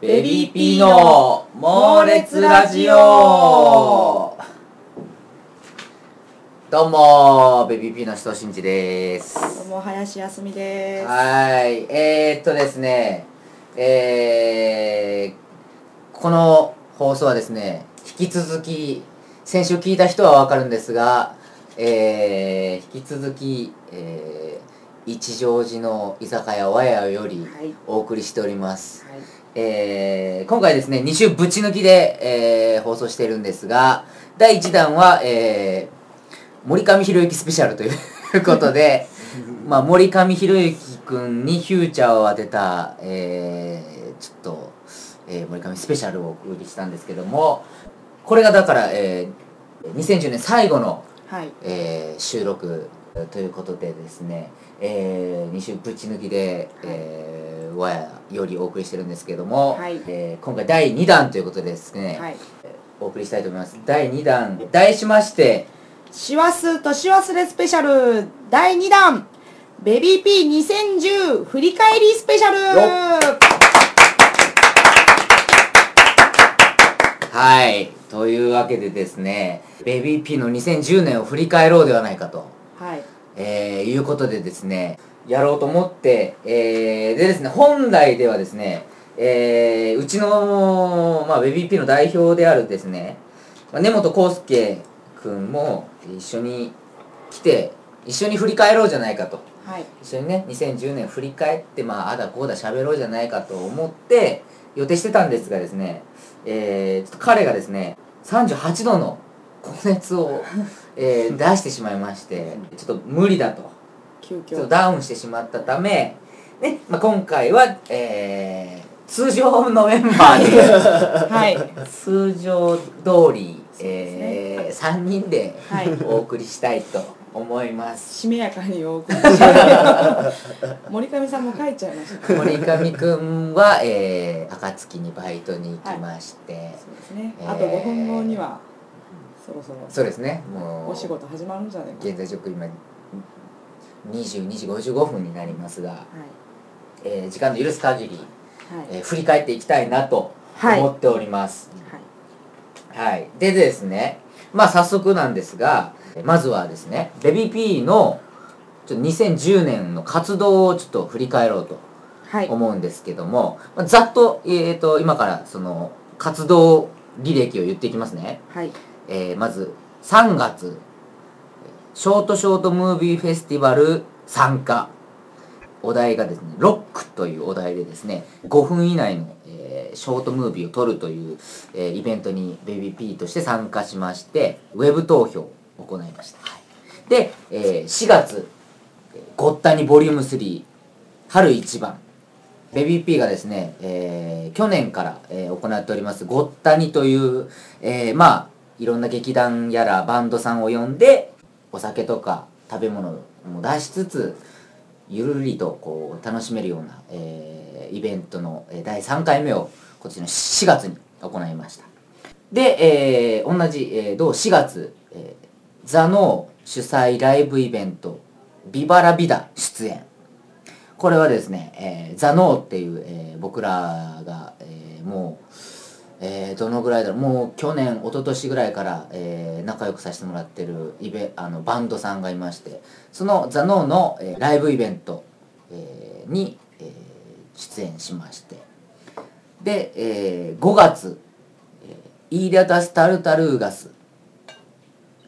ベビーピーの猛烈ラジオ。どうもベビーピーの人真二です。どうも林康美です。はい。えー、っとですねえー、この放送はですね引き続き先週聞いた人はわかるんですがえー、引き続き、えー、一乗寺の居酒屋わやよりはい。お送りしております、はい。えー今回ですね2週ぶち抜きで、えー放送しているんですが第1弾は、えー森上博之スペシャルという ことでまあ森上博之君にフューチャーを当てた、えーちょっと、えー森上スペシャルをお送りしたんですけどもこれがだから、えー2010年最後の、はい。えー収録ということでですね、え2週ぶち抜きで、えー、わやよりお送りしてるんですけども、はい。えー今回第2弾ということでですね、はい。お送りしたいと思います。第2弾題しまして師走年忘れスペシャル。第2弾ベビーピー2010振り返りスペシャル。はい。というわけでですねベビーピーの2010年を振り返ろうではないかと。はい。えーいうことでですねやろうと思って、えーでですね本来ではですね、えーうちの、まあ、ベビーピーの代表であるですね、まあ、根本康介君も一緒に来て一緒に振り返ろうじゃないかとはい。一緒にね2010年振り返ってまああだこうだ喋ろうじゃないかと思って予定してたんですがですね、えーちょっと彼がですね38度の高熱を、えー出してしまいましてちょっと無理だと急遽。ダウンしてしまったため、ねまあ、今回は、えー通常のメンバーで はい。通常通り、えー3人ではいお送りしたいと思います。しめやかにお送りして。森上さんも書いちゃいました。森上くんは、えー、暁にバイトに行きまして、そうですね。えーあと5分後には、そろそろそうですねもうお仕事始まるんじゃないかな。現在直今22時55分になりますが、はい。えー時間の許す限り、はい。えー振り返っていきたいなとはい思っておりますはい。はい、でですねまあ早速なんですがまずはですねベビーピーのちょっと2010年の活動をちょっと振り返ろうとはい。思うんですけども、まあざっと,、えー、と今からその活動履歴を言っていきますね、はい。えーまず3月ショートショートムービーフェスティバル参加。お題がですねロックというお題でですね5分以内の、えーショートムービーを撮るという、えーイベントにベビーピーとして参加しましてウェブ投票を行いました、はい。で、えー4月「ごったにボリューム3春一番」ベビーピーがですね、えー去年から、えー行っておりますごったにという、えーまあいろんな劇団やらバンドさんを呼んでお酒とか食べ物も出しつつゆるりとこう楽しめるような、えーイベントの第3回目を今年の4月に行いました。で、えー同じ、えー同4月、えーザノー主催ライブイベントビバラビダ出演。これはですね、えーザノーっていう、えー僕らが、えーもう、えーどのぐらいだろう。もう去年一昨年ぐらいから、えー仲良くさせてもらってるイベあのバンドさんがいましてそのザノーの、えーライブイベント、えーに、えー出演しまして。で、えー5月、えーイーリャダス・タルタルーガス。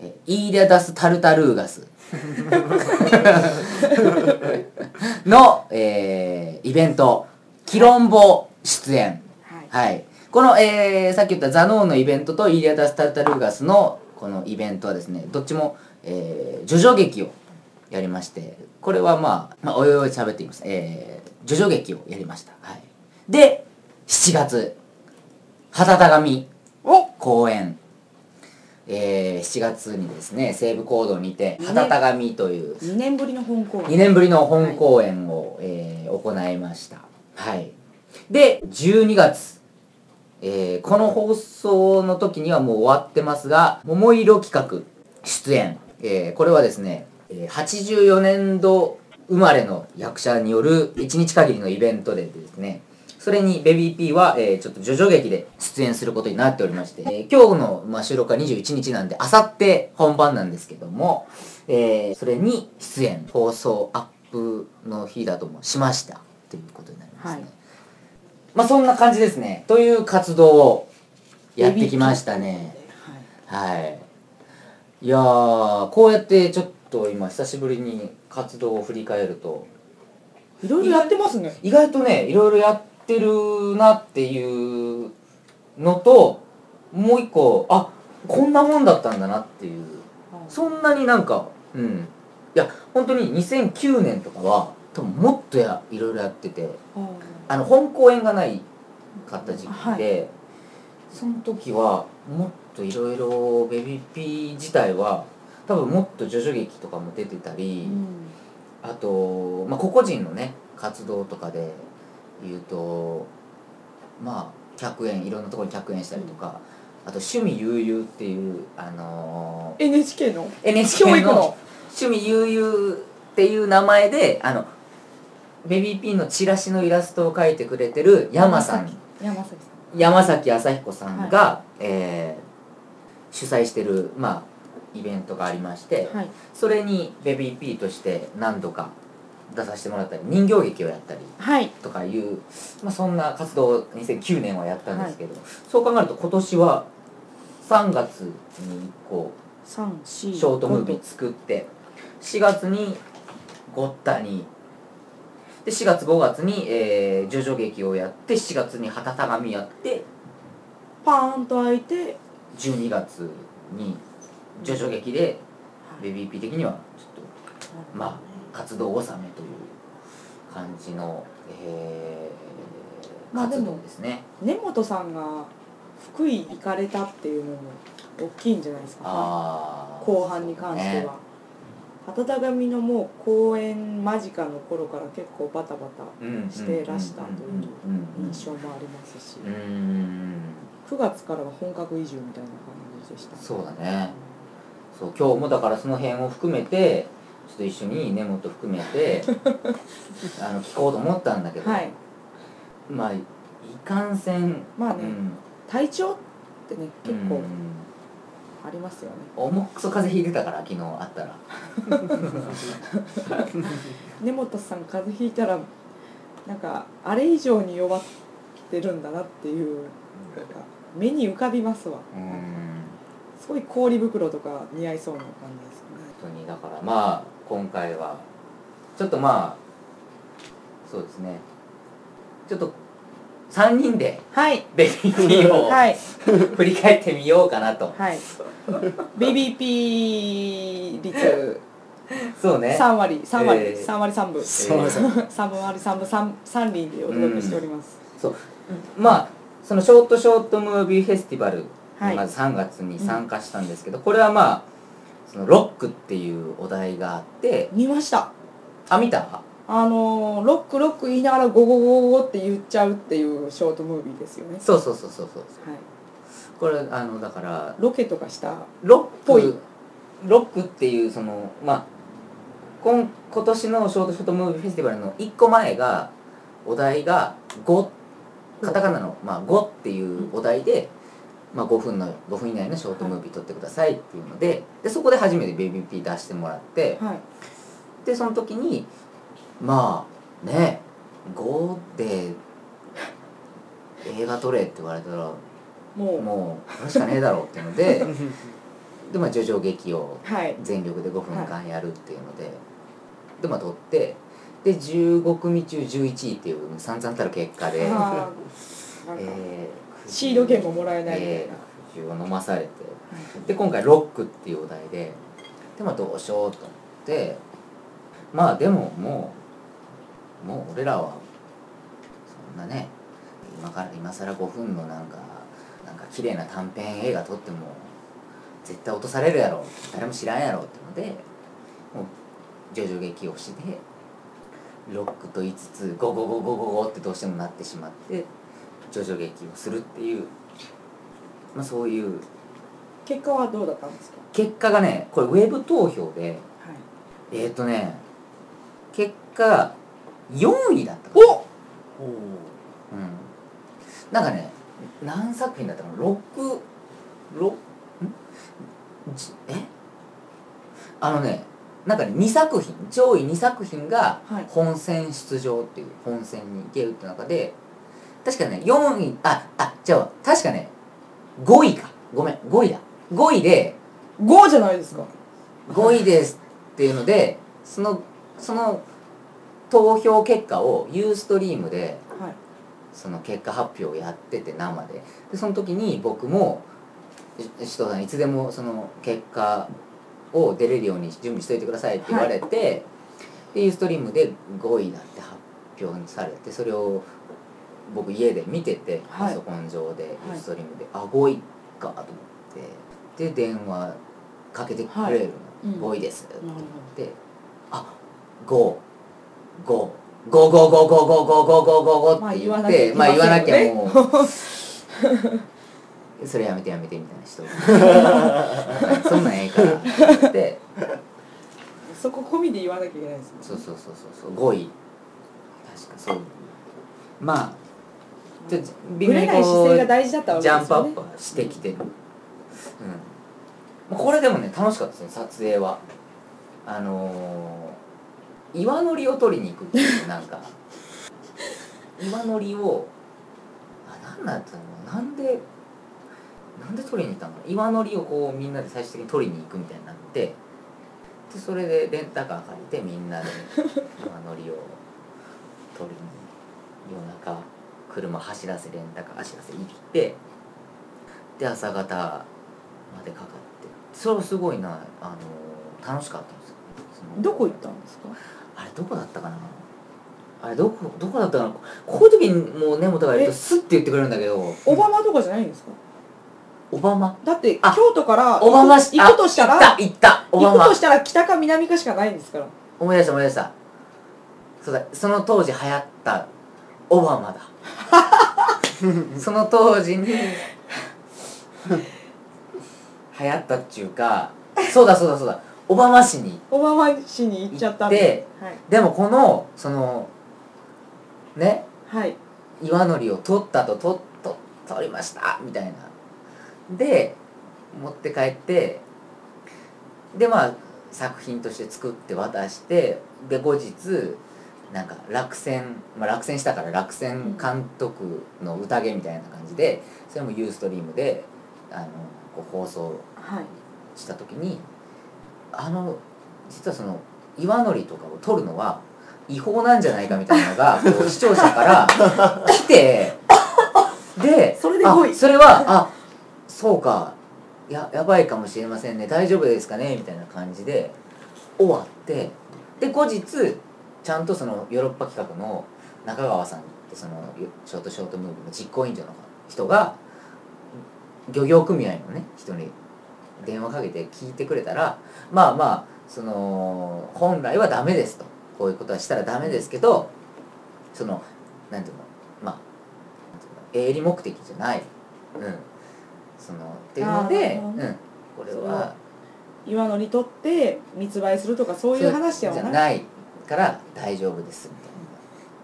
えーイーリャダス・タルタルーガス。の、えーイベント「キロンボ」出演。はい。はいこの、えーさっき言ったザノーンのイベントとイーリアダス・タルタルーガスのこのイベントはですねどっちも、えー、ジョジョ劇をやりましてこれはまあ、まあ、おいおい喋っていきますえー、ジョジョ劇をやりました。はい。で7月旗田神お！公演。えー、7月にですね西武講堂にてね旗田神という2年ぶりの本公2年ぶりの本公演を、えー行いました。はい。で12月、えーこの放送の時にはもう終わってますが桃色企画出演、えーこれはですね、84年度生まれの役者による1日限りのイベントでですねそれにベビー P は、えーちょっと叙々劇で出演することになっておりまして、えー今日の、まあ、収録は21日なんであさって本番なんですけども、えーそれに出演放送アップの日だともしました。ということになりますね、はい。まあそんな感じですね。という活動をやってきましたね。はいはい。いやーこうやってちょっと今久しぶりに活動を振り返ると。いろいろやってますね。意外とねいろいろやってるなっていうのともう一個あこんなもんだったんだなっていう。そんなになんかうん。いや本当に2009年とかは多分もっとやいろいろやっててあの本公演がないかった時期で、その時はもっといろいろベビーピー自体は多分もっと叙々劇とかも出てたり、うん。あと、まあ、個々人のね活動とかで言うとまあ客演いろんなところに客演したりとか、あと「趣味悠々」っていうあの NHK の？ー NHK の教育の「趣味悠々」っていう名前であのベビーピーのチラシのイラストを描いてくれてる山さん山崎さ山崎朝彦さんが、えー主催してる、まあ、イベントがありまして、んはい。それにベビーピーとして何度か出させてもらったり人形劇をやったりはい。とかいう、まあ、そんな活動を2009年はやったんですけど、そう考えると今年は3月にこ三四うショートムービー作って4月にゴッタにで4月5月に、えー、叙々劇をやって7月に旗たがみやってパーンと開いて12月に叙々劇でベビーピー的にはちょっとまあ活動納めという感じの、えー活動ですね。根本さんが福井行かれたっていうのも大きいんじゃないですか。あー後半に関しては温かみのもう公演間近の頃から結構バタバタうんしてらしたといううん印象もありますしうんうんうん9月からは本格移住みたいな感じでした。そうだね。そう今日もだからその辺を含めてちょっと一緒に根本含めて あの聞こうと思ったんだけど、はい。まあいかんせん。まあねうん。体調ってね結構うんありますよね。重くそ風邪ひいてたから昨日会ったら。根本さん風邪ひいたらなんかあれ以上に弱ってるんだなっていうなんか目に浮かびますわ。うん。すごい氷袋とか似合いそうな感じですね。本当にだからまあ今回はちょっとまあそうですね。ちょっと3人ではい。ベビーピーを はい。振り返ってみようかなと。はい。BBP 率。そうね。3割。3割、えー。3割3分。そうですね3割3分。3, 三輪でお届けしております、そう。まあそのショートショートムービーフェスティバルはい。まず3月に参加したんですけど、これはまあそのロックっていうお題があって見ました。あ見た？あのーロックロック言いながらゴゴゴゴゴって言っちゃうっていうショートムービーですよね。そうそうそうそうそうはい。これあのだからロケとかした？ロッぽいクロックっていうそのまあ今今年のショートショートムービーフェスティバルの1個前がお題が「5」カタカナの「まあ、5」っていうお題で、まあ、5分の5分以内のショートムービー撮ってくださいっていうのででそこで初めてベビーピー出してもらってはい。でその時にまあね5で映画撮れって言われたらもう。もうこれしかねえだろうっていうので でまあ叙々劇をはい。全力で5分間やるっていうので、でまあ撮ってで15組中11位っていう散々たる結果で、えーシード権ももらえないみたいな、えー苦汁を飲まされてはい。で今回ロックっていうお題ででまあどうしようと思ってまあでももうもう俺らはそんなね今から今更5分のなんかなんか綺麗な短編映画撮っても絶対落とされるやろ誰も知らんやろっていうのでもう徐々劇をしてロックと言いつつゴゴゴゴゴゴってどうしてもなってしまって徐々劇をするっていう、まあ、そういう。結果はどうだったんですか？結果がねこれウェブ投票ではい。えっ、ー、とね結果4位だったお！おなんかね何作品だったかな6六ん？じえ？あのねなんかね2作品。上位2作品がはい。本戦出場っていう本戦に行けるって中で確かね4位ああじゃあ確かね5位か。ごめん5位だ。5位で5じゃないですか。5位ですっていうのでそのその投票結果をユーストリームで、その結果発表をやってて生で。でその時に僕も首藤さんいつでもその結果を出れるように準備しといてくださいって言われて、はい、でユーストリームで5位だって発表されてそれを僕家で見てて、パソコン上でユーストリームで、はい、あ5位かと思って。で電話かけてくれるの、はい、5位です。って言って、うん、あ5。ゴゴゴゴゴゴゴゴゴゴゴって言って、まあ、言わなきゃもう。それやめてやめてみたいな人、は、そんなんええからって。言ってそこ込みで言わなきゃいけないですそうそうそうそう5位確かそう。まあビじゃ微妙にジャンプアップしてきてる、これでもね楽しかったですね撮影は。あのー岩のりを取りに行くっていうなんか。岩のりをあなんだったのな。んでなんで取りに行ったの岩のりをこうみんなで最終的に取りに行くみたいになってでそれでレンタカー借りてみんなで岩のりを取りに夜中車走らせレンタカー走らせ行ってで朝方までかかって。それはすごいなあの楽しかったんですよ。どこ行ったんですか？あれどこだったかな？あれどこどこだったかな？こういう時にもう根本が言うとえ？スッて言ってくれるんだけど。小浜とかじゃないんですか？オバマ？だってあ京都からオバマし行くとしたらあ行った行ったオバマ。行くとしたら北か南かしかないんですか？ら思い出した思い出した。そうだその当時流行ったオバマだ。その当時に 流行ったっていうかそうだそうだそうだオバマ氏に小浜市に行っちゃったんではい。でもこのそのねはい。岩のりを取ったと取と取りましたみたいな。で持って帰ってでまあ作品として作って渡してで後日なんか落選、まあ、落選したから落選監督の宴みたいな感じでそれもユーストリームであのこう放送はい。した時にあの実はその岩のりとかを取るのは違法なんじゃないかみたいなのが こう視聴者から来てでそれで5位あそれはあそうか。ややばいかもしれませんね。大丈夫ですかね？みたいな感じで終わってで後日ちゃんとそのヨーロッパ企画の中川さんってそのショートショートムービーの実行委員長の人が漁業組合のね人に電話かけて聞いてくれたらまあまあその本来はダメですと。こういうことはしたらダメですけどそのなんていうのまあ営利目的じゃない、うん、そのっていうので、うん、これは岩のり取って密売するとかそういう話じゃないから大丈夫ですみたいな。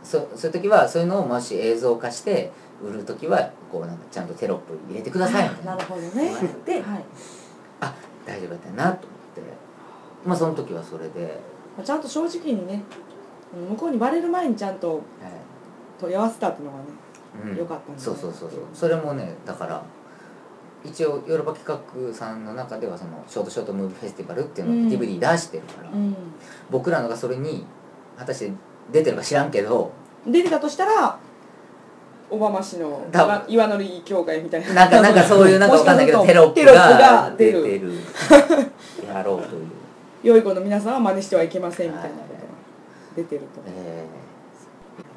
そそういう時はそういうのをもし映像化して売る時はこうなんかちゃんとテロップ入れてくださいみたいな。なるほどね。言われてはい大丈夫だったなと思って。まあその時はそれで、まあちゃんと正直にね向こうにバレる前にちゃんとはい。問い合わせたっていうのがねうん。よかったんじゃないそうそうそうそう。それもねだから一応ヨーロッパ企画さんの中ではそのショートショートムービーフェスティバルっていうのをうん。DVD 出してるから、うん。僕らのがそれに果たして出てるか知らんけど出てたとしたら小浜市の岩岩のり協会みたいな。なんかなんかそういうなんかわかんないけどテロップがが出てる。やろうという、良い子の皆さんは真似してはいけませんみたいなことが出てると。え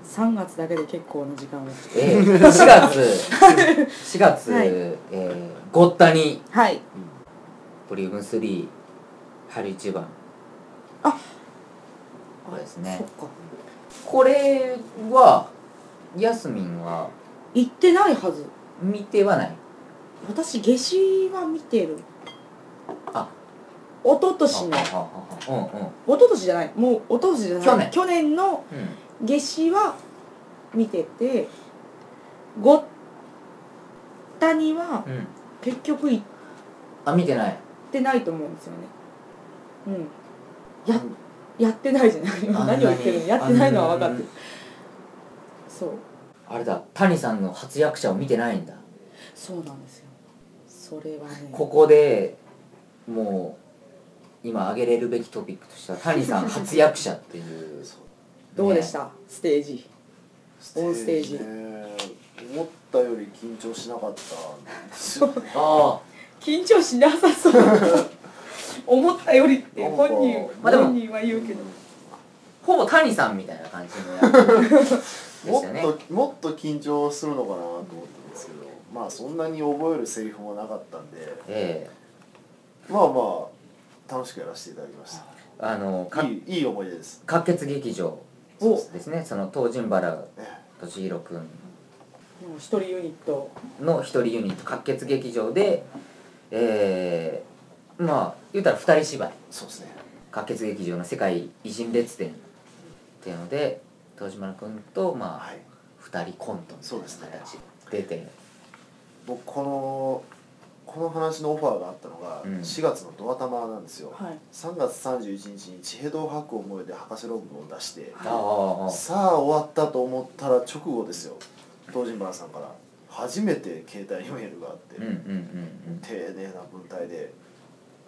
3月だけで結構な時間を。ーえ。ー、4月。4月、はい。えー、ごったに。はい。ボリューム3春一番。あ。これですね。そっか。これはヤスミンは行ってないはず。見てはない？私夏至は見てる。あ。一昨年の。ははははうんうん。一昨年じゃない。もう一昨年じゃない。去年。去年のうん。夏至は見ててご谷はうん。結局行っあ見てない。てないと思うんですよね。うん。ややってないじゃない。何を言ってるの？やってないのは分かってるそう。あれだ谷さんの初役者を見てないんだ。そうなんですよ。それはね。ここでもう今挙げれるべきトピックとしては 谷さん初役者っていう。どうでした、ステージ。オンステージ。ね思ったより緊張しなかったんですよね。あ緊張しなさそう。思ったよりって本人まあでも本人は言うけど。あほぼ谷さんみたいな感じのもっともっと緊張するのかなと思ったんですけどまあそんなに覚えるセリフもなかったんでえまあまあ楽しくやらせていただきましえあのいいいい思い出です。滑血劇場お。ですね。その東陣原え俊弘君。一人ユニット。の一人ユニット滑血劇場でえー、まあ言うたら二人芝居。そうですね。滑血劇場の世界偉人列伝っていうので東島君とまあはい。二人コントみたいなそうですね。形で出て僕このこの話のオファーがあったのがうん。4月のドア玉なんですよ、はい。3月31日に「地平道博を燃え」で博士論文を出してああさあ終わったと思ったら直後ですよ。東陣原さんから初めて携帯にメールがあって、うんうんうん丁寧な文体で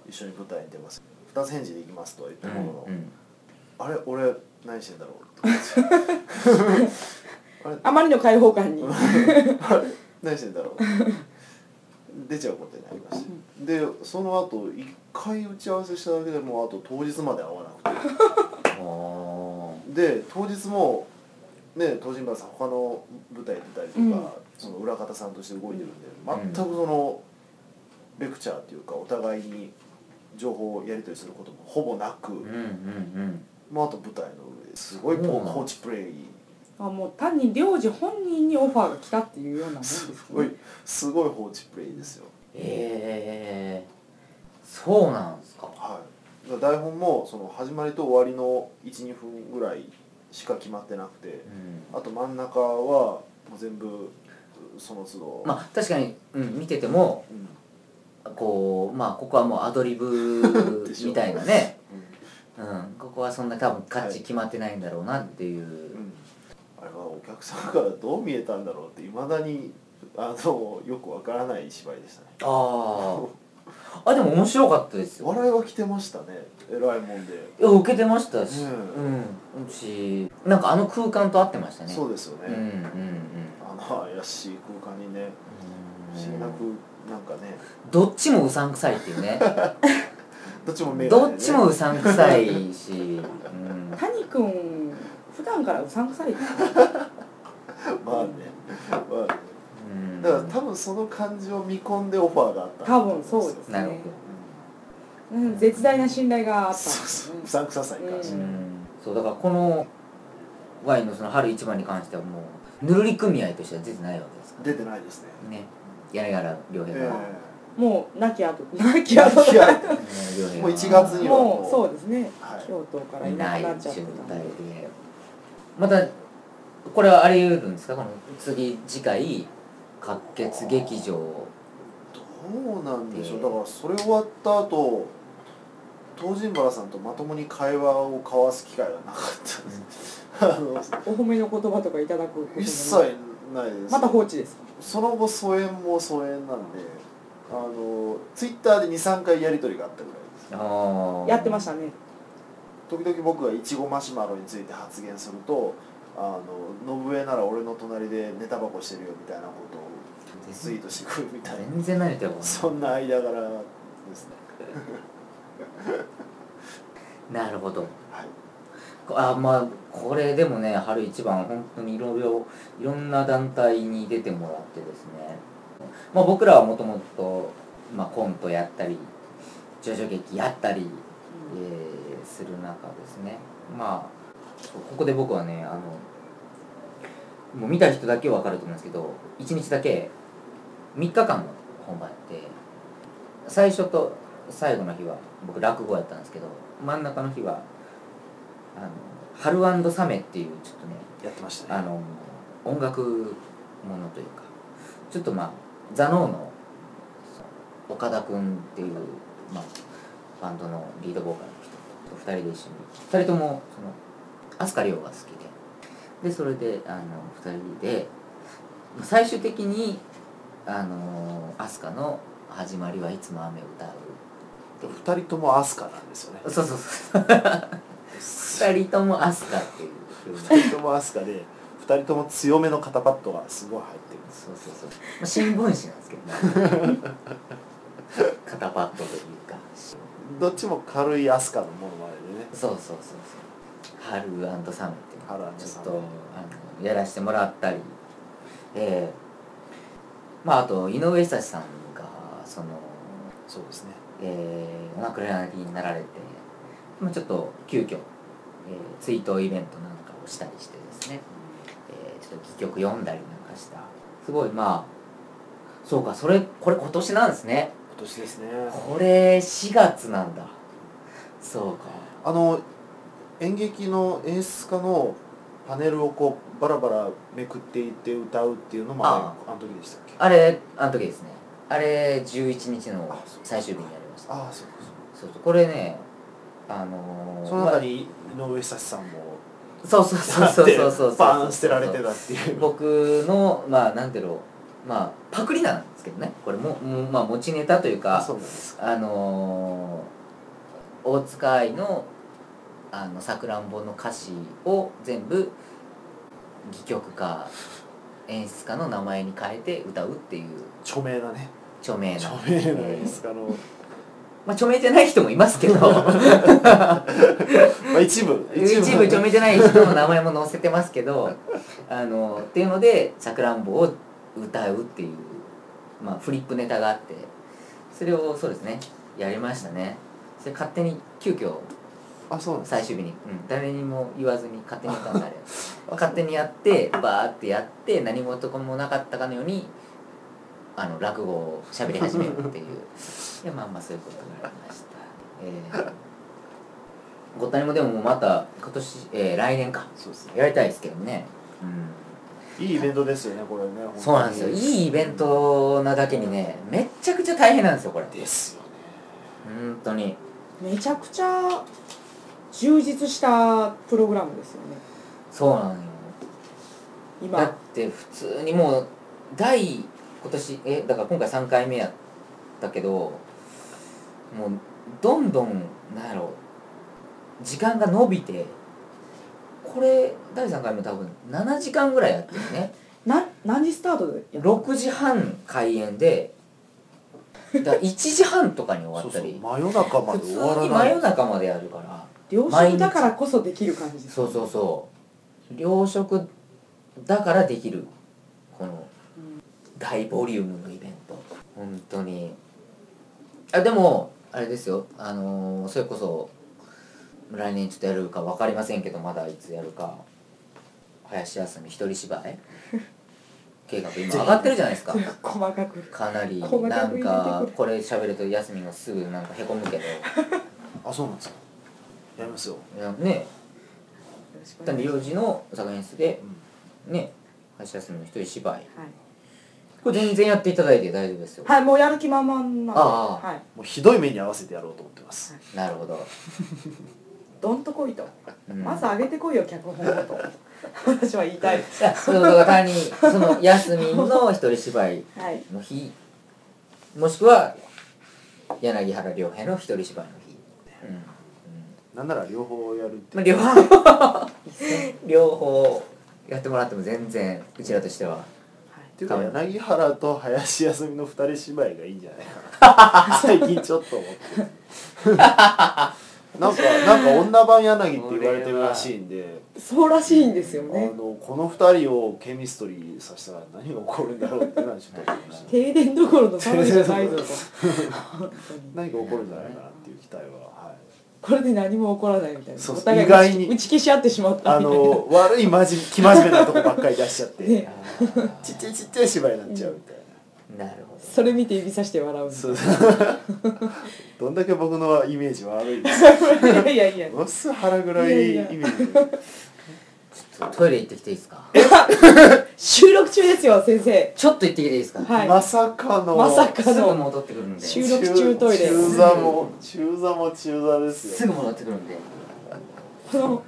一緒に舞台に出ます。二つ返事で行きますとは言ったうんものの、うんうん。あれ俺何してんだろうあれ あまりの開放感に。何してんだろう。出ちゃうことになりました、でその後一回打ち合わせしただけでもうあと当日まで会わなくて。あ で当日もね東陣原さん他の舞台出たりとか、うん。その裏方さんとして動いてるんで、ん。全くそのレクチャーっていうかお互いに情報をやり取りすることもほぼなく、ーうんうんうんまあ、あと舞台の上ですごいポうん放置プレイあもう単に領事本人にオファーが来たっていうようなもんですすよごいねすごい放置プレイですよ。ええそうなんですか。はい。台本もその始まりと終わりの12分ぐらいしか決まってなくてうん。あと真ん中はもう全部その都度、まあ確かに、うん、見ててもうん。こうまあここはもうアドリブ みたいなね、うん。うん、ここはそんな多分価値決まってないんだろうなっていう、うん。あれはお客さんからどう見えたんだろうっていまだにあのよくわからない芝居でしたね。あ ああでも面白かったですよ。笑いは来てましたね。えらいもんで、いや受けてましたし、ねうん。しなんかあの空間と合ってましたね。そうですよね、うんうんうん。あの怪しい空間にね不思議な空なんかね。どっちもうさんくさいっていうね どっちも目がどっちもうさんくさいし、うん、谷君普段からうさんくさい。まあね、まあね。うん。だから多分その感じを見込んでオファーがあった。多分そうですね。なるほうん、絶大な信頼があった。そうそう。うさんくささに関して、ど、うん、そうだからこのワインのその春一番に関してはもうぬるり組合としては出てないわけですか出てないですね。らね柳原良平えが、もう亡き後亡き後もう1月にはもうそうですね、はい。京都からいいなくなっちゃっで。態で。またこれはあり得るんですか？この次次回滑血劇場。どうなんでしょう。だからそれ終わった後東陣原さんとまともに会話を交わす機会がなかった お褒めの言葉とかいただくことも一切ないです。また放置ですか？その後疎遠も疎遠なんであのツイッターで23回やり取りがあったぐらいです。ああやってましたね。時々僕がいちごマシュマロについて発言するとあの信江なら俺の隣で寝タバコしてるよみたいなことをツイートしてくるみたいな。全然何言ってるかそんな間柄ですね。なるほど。はい。あまあこれでもね春一番本当にいろいろいろんな団体に出てもらってですね、まあ、僕らはもともとまあコントやったり叙々劇やったり、えーする中ですね。まあここで僕はねあのもう見た人だけ分かると思うんですけど1日だけ3日間の本番やって最初と最後の日は僕落語やったんですけど真ん中の日はあの「春サメ」っていうちょっとねやってましたね。あの音楽ものというかちょっとまあザノーの岡田君っていう、まあ、バンドのリードボーカルの人と2人で一緒に2人ともその飛鳥涼が好きででそれであの2人で最終的にあの飛鳥の始まりはいつも雨を歌う。二人ともアスカなんですよね。そうそうそう。2人とも飛鳥っていう風に。二人ともアスカで二人とも強めの肩パッドがすごい入ってるんですそうそうそう、まあ、新聞紙なんですけどね。肩パッドというか。どっちも軽いアスカのものまでね。そうそうそうそう。春サムっていうの。ちょっとあのやらせてもらったり。えー、まああと井上久志さんがその、そうですね。えー、お亡くなりになられて、まあ、ちょっと急遽、えー、追悼イベントなんかをしたりしてですね、と戯曲読んだりなんかした。すごいまあそうかそれこれ今年なんですね。今年ですね。これ4月なんだ。そうか。あの演劇の演出家のパネルをこうバラバラめくっていって歌うっていうのもああ。の時でしたっけ？あれあの時ですね。あれ11日の最終日にやりました。ああそうか。そうそうこれねあのー、その中に井上久志さんもそうそうそうそうそうそうバーン捨てられてたっていう僕のまあなんていうのまあパクリなんですけどねこれももまあ持ちネタというかあのー、大塚愛のあのさくらんぼの歌詞を全部戯曲家演出家の名前に変えて歌うっていう著名なね著名な著名な演出家の、まあ著名じゃない人もいますけど。まあ、一部一部。著名じゃない人の名前も載せてますけど あのっていうのでさくらんぼを歌うっていう、まあ、フリップネタがあってそれをそうですねやりましたね。それ勝手に急遽あそう最終日に、うん、誰にも言わずに勝手にやったんだあれ 勝手にやってバーってやって何事もなかったかのようにあの落語を喋り始めるっていう。いやまあまあそういうことがありました、えー、ごったにもでももうまた今年、えー、来年か。そうですね。やりたいですけどね、うん、いいイベントですよねこれねそうなんですよ。いいイベントなだけにねめっちゃくちゃ大変なんですよこれ。ですよね。本当に。めちゃくちゃ充実したプログラムですよね。そうなのよ。だっ今て普通にもう第今年えだから今回3回目やったけどもうどんどんなんやろ時間が伸びてこれ第3回目多分7時間ぐらいやってるね。な何時スタートでやった6時半開演でだから1時半とかに終わそうそうったり真夜中ま普で終わら通に真ない夜中までやるから。両親だからこそできる感じ。そうそうそう。両食だからできる。このうん大ボリュームのイベント。本当に。あでもあれですよ。あのーそれこそ来年ちょっとやるか分かりませんけどまだいつやるか。林家み一人芝居。計画今上がってるじゃないですか。細かく。かなりなんかこれ喋ると休みがすぐなんかへこむけど。あそうなんですか。やりますよ、いやね。だ領事の作演室でうん。ね。林家みの一人芝居。はい、これ全然やっていただいて大丈夫ですよ。はい、もうやる気満々なんで。ああはい、もうひどい目に合わせてやろうと思ってます、なるほど、どんとこいと、うん。まず上げてこいよ脚本をと。私は言いたい。い やそうだから単にその休みの一人芝居はい。の日もしくは柳原良平の一人芝居の日、うん。うん。なんなら両方やるって。まあ、両方。両方やってもらっても全然うちらとしてはっていうか柳原と林休みの二人芝居がいいんじゃないかな。最近ちょっと思ってなんかなんか女版柳って言われてるらしいんで。そうらしいんですよあねのこの二人をケミストリーさせたら何が起こるんだろうっていうのはちょっと思いました。停電どころの騒ぎじゃないぞと。何が起こるんじゃないかなっていう期待は、はい、これで何も起こらないみたいな。そうそう。お互い意外に。打ち消し合ってしまったあみたいな。の悪いまじ生真面目なとこばっかり出しちゃって、ね。ちっちゃいちっちゃい芝居になっちゃうみたいな。なるほど。それ見て指さして笑うみたそいう。どんだけ僕のイメージ悪いですかないやいやいや。ものすごい腹黒いイメージ。ちょっとトイレ行ってきていいですか？収録中ですよ先生。ちょっと言ってきていいですか、はい。まさかの。まさかすぐの戻ってくるんで。収録中トイレ。中座も中座も中座ですよ。すぐ戻ってくるんで。この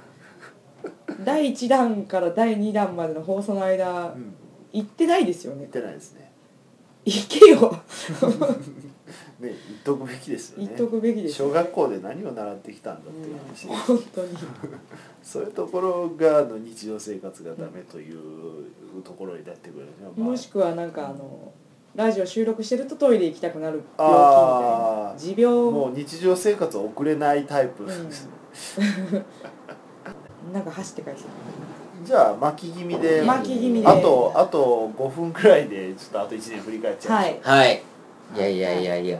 第1弾から第2弾までの放送の間うん。行ってないですよね。言ってないですね。行けよ ね言っとくべきですよね。言っとくべきです小学校で何を習ってきたんだっていう話です、本当に。そういうところがあの日常生活がダメというところになってくるんですよ、まあ。もしくはなんかあのラジオ収録してるとトイレ行きたくなる病気みたいな。持病。もう日常生活を送れないタイプ、うん。なんか走って帰ってきじゃあ巻き気味で。巻き気味で。あとあと5分くらいでちょっとあと1年振り返っちたゃう。はい。はいいやいやいやいや。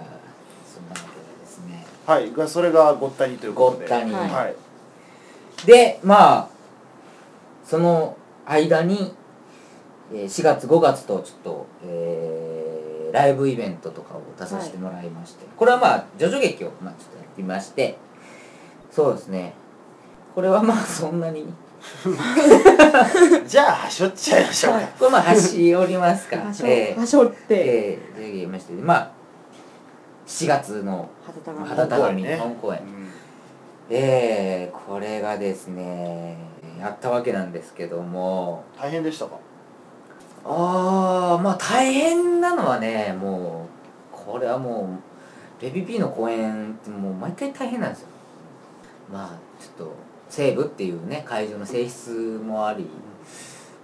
そんなわけでですね。はい、がそれがごったにということで。ごったに。はい。はいでまあその間にえー4月5月とちょっと、えーライブイベントとかを出させてもらいまして、これはまあ叙々劇をまあちょっとやってみまして。そうですね。これはまあそんなに じゃあはしょっちゃいましょうか、はい。これまあ端折りますか。はしょえ。って。えー、ぜひ言いまして。まあ7月の肌たが肌鏡ね本公演。うんえー、これがですねやったわけなんですけども。大変でしたか？ああまあ大変なのはねもうこれはもうレビピーの公演ってもう毎回大変なんですよ。まあちょっと西部っていうね会場の性質もあり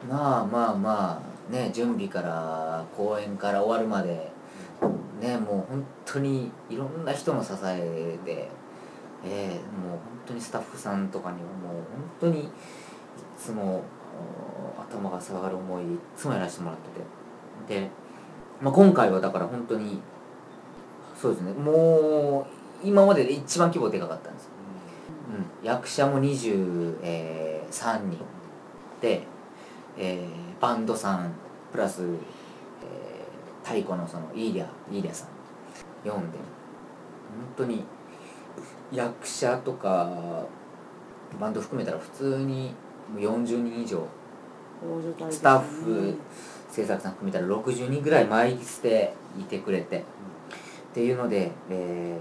まあまあまあね準備から公演から終わるまでねもう本当にいろんな人の支えで、えーもう本当にスタッフさんとかにはもう本当にいつも頭が下がる思いいつもやらせてもらってて。で、まあ、今回はだから本当にそうですねもう今までで一番規模でかかったんですよ、役者も23、えー3人で、えーバンドさんプラス、えー太鼓のそのイーリャイーリャさん読んで。本当に役者とかバンド含めたら普通にもう40人以上。スタッフ制作さん含めたら60人ぐらい毎日でいてくれて。っていうので、え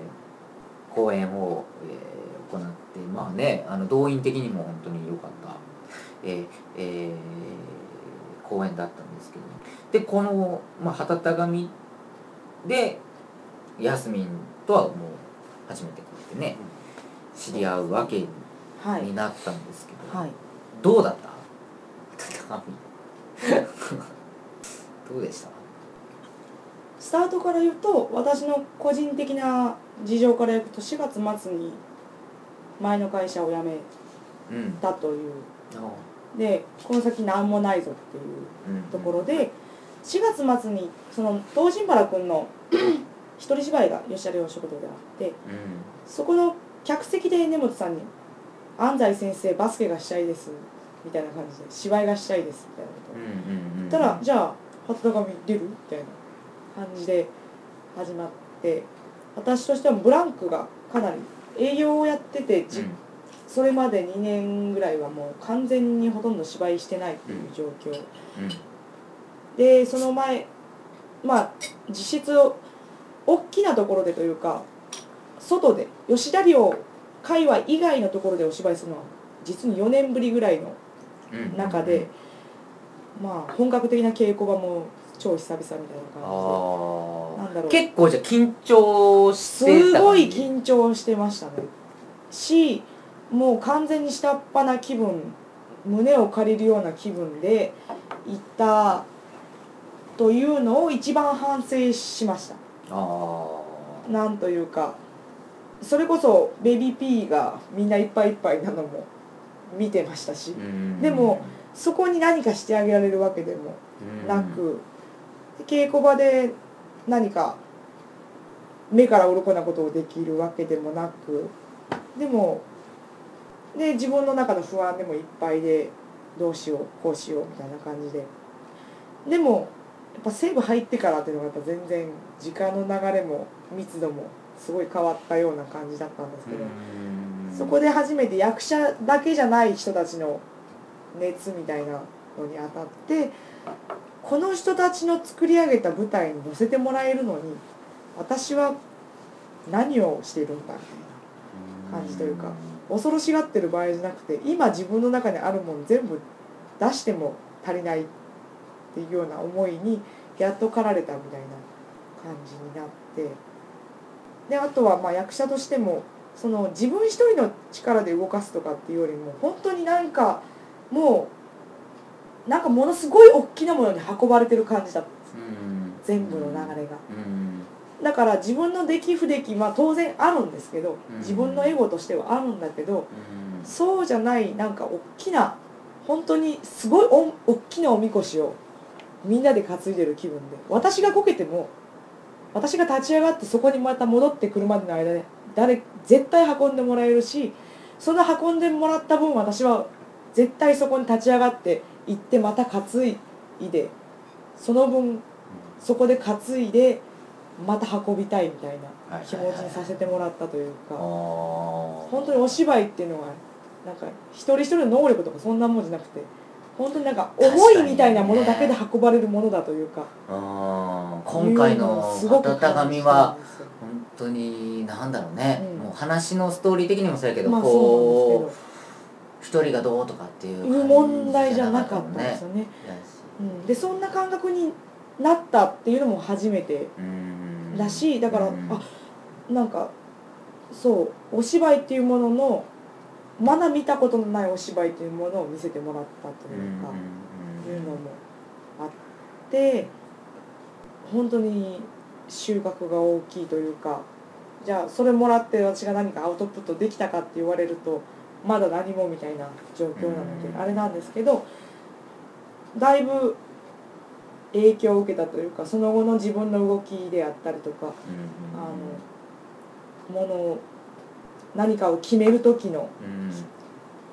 ー公演を、えー行ってまあねあの動員的にも本当に良かった、えーえー公演だったんですけどでこの、まあ、旗た神でヤスミンとはもう初めてこうやってね知り合うわけはいになったんですけど、はい。どうだった？どうでした？スタートから言うと私の個人的な事情から言うと4月末に前の会社を辞めうんたという。あでこの先何もないぞっていううんところで4月末にその東神原君の 一人芝居が吉田寮食堂であってうん。そこの客席で根本さんに「安西先生バスケがしたいです」みたいな感じで「芝居がしたいです」みたいなこと。をうんうんうん。言ったら「じゃあ初鏡出る?」みたいな感じで始まって私としてはブランクがかなり営業をやっててじそれまで2年ぐらいはもう完全にほとんど芝居してないっていう状況。うん。でその前まあ実質大きなところでというか外で吉田寮界隈以外のところでお芝居するのは実に4年ぶりぐらいのうん。中で、まあ本格的な稽古場も超久々みたいな感じでだろう。結構じゃあ緊張してたすごい緊張してましたね。しもう完全に下っ端な気分胸を借りるような気分で行ったというのを一番反省しました。ああなんというかそれこそベビー P がみんないっぱいいっぱいなのも見てましたし。うん。でもそこに何かしてあげられるわけでもうん。なく稽古場で何か目から鱗なことをできるわけでもなくでもで自分の中の不安でもいっぱいでどうしようこうしようみたいな感じで。でもやっぱ西部入ってからっていうのがやっぱ全然時間の流れも密度もすごい変わったような感じだったんですけど、うん。そこで初めて役者だけじゃない人たちの熱みたいなのに当たってこの人たちの作り上げた舞台に乗せてもらえるのに私は何をしているんだみたいな感じというか恐ろしがってる場合じゃなくて今自分の中にあるもの全部出しても足りないっていうような思いにやっと駆られたみたいな感じになってであとはまあ役者としてもその自分一人の力で動かすとかっていうよりも本当になんかもうなんかものすごい大きなものに運ばれてる感じだったうん。全部の流れが。うん。だから自分の出来不出来まあ当然あるんですけどうん。自分のエゴとしてはあるんだけどうん。そうじゃないなんか大きな本当にすごいお大きなおみこしをみんなで担いでる気分で私がこけても私が立ち上がってそこにまた戻ってくるまでの間で誰絶対運んでもらえるしその運んでもらった分私は絶対そこに立ち上がって行ってまた担いでその分そこで担いでまた運びたいみたいな気持ちにさせてもらったというか。本本当にお芝居っていうのはなんか一人一人の能力とかそんなもんじゃなくて本当になんか思いみたいなものだけで運ばれるものだというか。今回のすごく温かみは本当になんだろうね、うん。もう話のストーリー的にもそうやけど、まあこそう一人がどうとかっていう問題じゃなかったんね。ですよね、うん、でそんな感覚になったっていうのも初めてうん。だしだから、うん。あなんかそうお芝居っていうもののまだ見たことのないお芝居っていうものを見せてもらったというか、いうのもあって本当に収穫が大きいというかじゃあそれもらって私が何かアウトプットできたかって言われるとまだ何もみたいな状況なのでうん。あれなんですけどだいぶ影響を受けたというかその後の自分の動きであったりとかあのものを何かを決める時のうん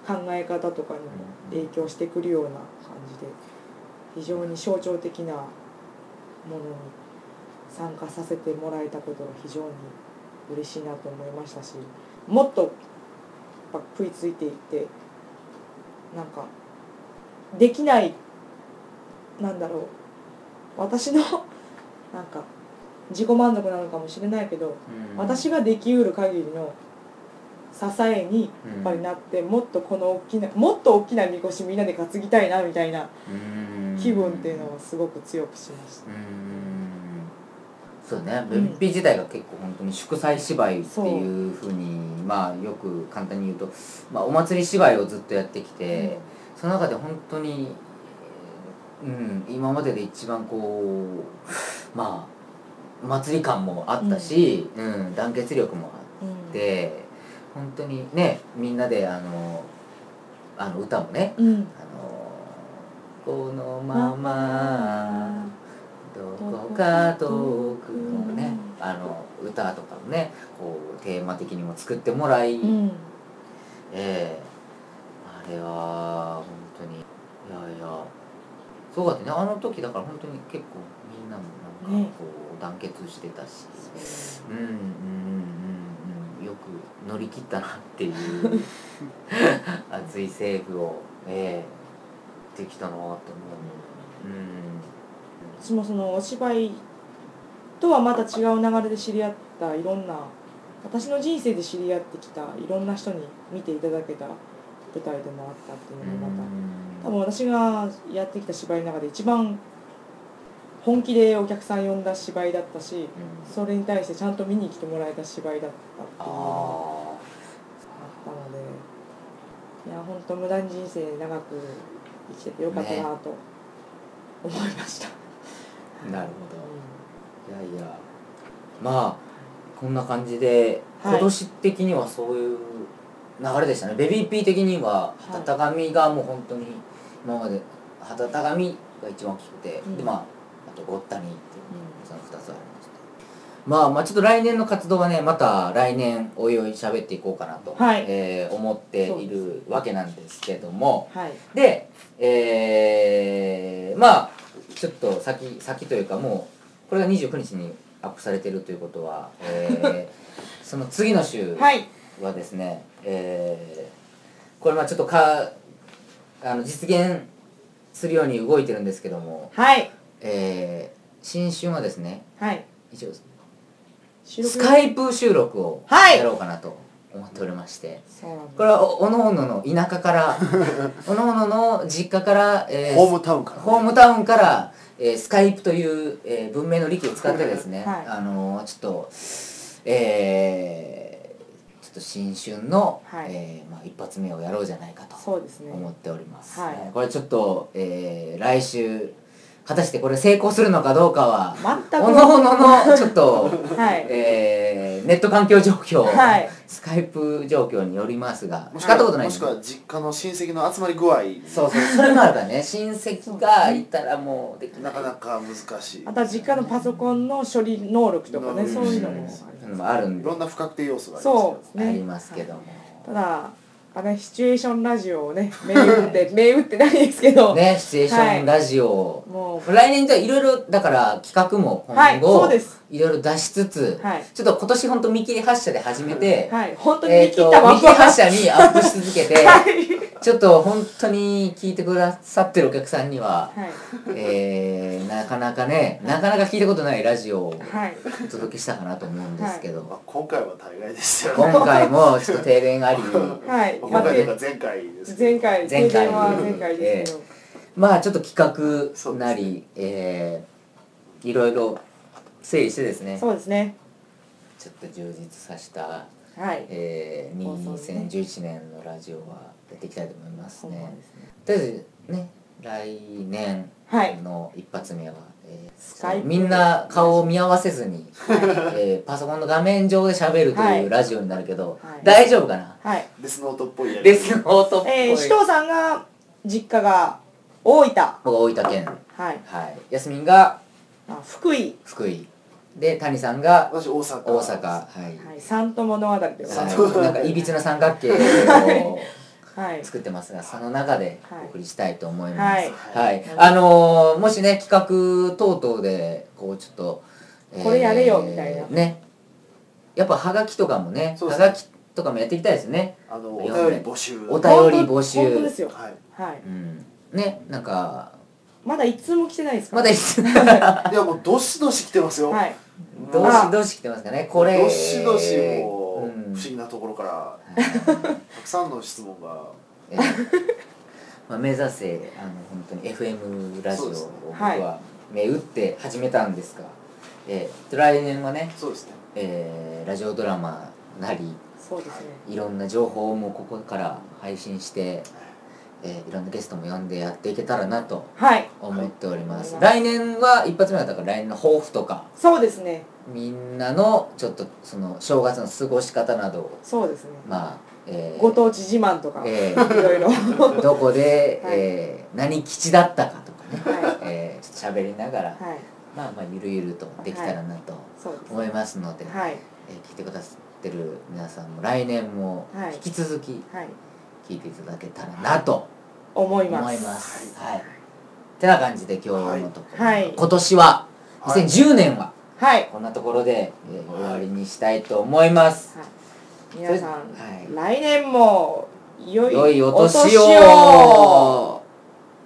考え方とかにも影響してくるような感じで非常に象徴的なものに参加させてもらえたことが非常に嬉しいなと思いましたしもっとぱ食いついていってなんかできないなんだろう。私の なんか自己満足なのかもしれないけどうん。私ができうる限りの支えにやうんっぱりなってもっとこの大きなもっと大きなみこしみんなで担ぎたいなみたいなうん。気分っていうのをすごく強くしました。うんそうね、うん。ベッピー自体が結構本当に祝祭芝居っていうふうにまあよく簡単に言うと、まあ、お祭り芝居をずっとやってきて、その中で本当に、うん、今までで一番こうまあ祭り感もあったし、うん。団結力もあうん。って本当にねみんなであのあの歌もねうん。あのこのままどこか遠あの歌とかもねこうテーマ的にも作ってもらい、うん。ええあれは本当にいやいやすごかったねあの時だから本当に結構みんなもなんかこう団結してたし、う。んうんうんうんうんよく乗り切ったなっていう 熱い政負をええできたなと思う。うん。私もそのお芝居とはまた違う流れで知り合ったいろんな私の人生で知り合ってきたいろんな人に見ていただけた舞台でもあったっていうのもまた多分私がやってきた芝居の中で一番本気でお客さん呼んだ芝居だったしうん。それに対してちゃんと見に来てもらえた芝居だったっていうのがああったのでいや本当無駄に人生長く生きててよかったなと思いました、あなるほどいやいや。まあこんな感じで、はい。今年的にはそういう流れでしたね。ベビーピー的にははい。旗紙がもう本当に今まで旗紙が一番大きくて、うん。でまああとゴッタニっていううんその2つありまして。まあまあちょっと来年の活動はねまた来年おいおい喋っていこうかなと、はい。えー思っているわけなんですけども。はい。でえー、まあちょっと先先というかもうこれが29日にアップされてるということは、えー その次の週はい。はですね、えーこれまあちょっとかあの実現するように動いてるんですけども、はい。えー新春はですねはい。一応スカイプ収録をはい。やろうかなと思っておりまして、これはおおのおのの田舎から おのおのの実家から、えホームタウンから。ねホームタウンから、えースカイプという、えー文明の利器を使ってですね、はい。あのーちょっとえーちょっと新春の、はい。えーまあ、一発目をやろうじゃないかと思っております、はい。これちょっと、えー来週果たしてこれ成功するのかどうかは全く。おのおののちょっと、はい。えーネット環境状況、はい。スカイプ状況によりますがもしったことないもしくは実家の親戚の集まり具合。そうそうそれもあるからね。親戚がいたらもうできなかなか難しい。あとは実家のパソコンの処理能力とかねうんそういうのもあるんいでろんな不確定要素がありますそう。ね。ありますけども、ただあれシチュエーションラジオをね銘打って 銘打ってないですけど、ねシチュエーションラジオを、もう。来年じゃいろいろだから企画も今後、はいいろいろ出しつつ、はい。ちょっと今年本当見切り発車で始めて、はい本当に見切った見切り発車にアップし続けて、はいちょっと本当に聞いてくださってるお客さんには、はい。えーなかなかねなかなか聞いたことないラジオをはい。お届けしたかなと思うんですけど、まあ、今回は大概でしたよね。今回もちょっと停電あり はい。今回というか前回です前回前回前回ですけど、まあちょっと企画なり、えーいろいろ整理してですね。そうですね。ちょっと充実させた、はい。えー、放送ですね2011年のラジオはやっていきたいと思いますね。とりあえずね来年はい。の一発目は、えースカイプみんな顔を見合わせずに、えーパソコンの画面上で喋るとはい。いうラジオになるけど、はい。大丈夫かな？はい。デスノートっぽいやりレスノートっぽい、えー、首藤さんが実家が大分。は僕は大分県。い。はい。ヤスミンがあ福井。福井。で谷さんが私大阪。大阪。はい、はい。三都物語でございます。はい、なんかいびつな三角形をはい作ってますがその中ではい。お送りしたいと思います。はい。はい、あのーもしね企画等々でこうちょっと、えーこれやれよみたいな。ね。やっぱはがきとかもねはがきとかもやっていきたいですね。あのお便り募集。お便り募集。本当ですよ。はい。はい。うん。ねなんかまだ一通も来てないですか？まだいつ いやもうどしどし来てますよ、はい。どうしどうし来てますかねこれ。どしどしもううん。不思議なところからくさんの質問が。えー まあ、目指せあの本当に FM ラジオを僕は目打って始めたんですが、えー来年はね、そうですね。えーラジオドラマなりそうですね。いろんな情報もここから配信して、えーいろんなゲストも呼んでやっていけたらなとはい。思っております、はい。来年は一発目だったから来年の抱負とかそうですね。みんなのちょっとその正月の過ごし方などをそうですね。まあ、えー。ご当地自慢とかいえー。ろいろ。は どこで、はい。えー何基地だったかとかね、い。えーちょっと喋りながら、はい。まあまあゆるゆるとできたらなと思いますので、はい。えー聞いてくださってる皆さんも来年もはい。引き続きはい。聞いていただけたらなと思い思ます。はい。てな感じで今日のところ、はい。今年ははい。2010年ははい。こんなところで、えー終わりにしたいと思います。皆さん、はい。来年も良いお年おを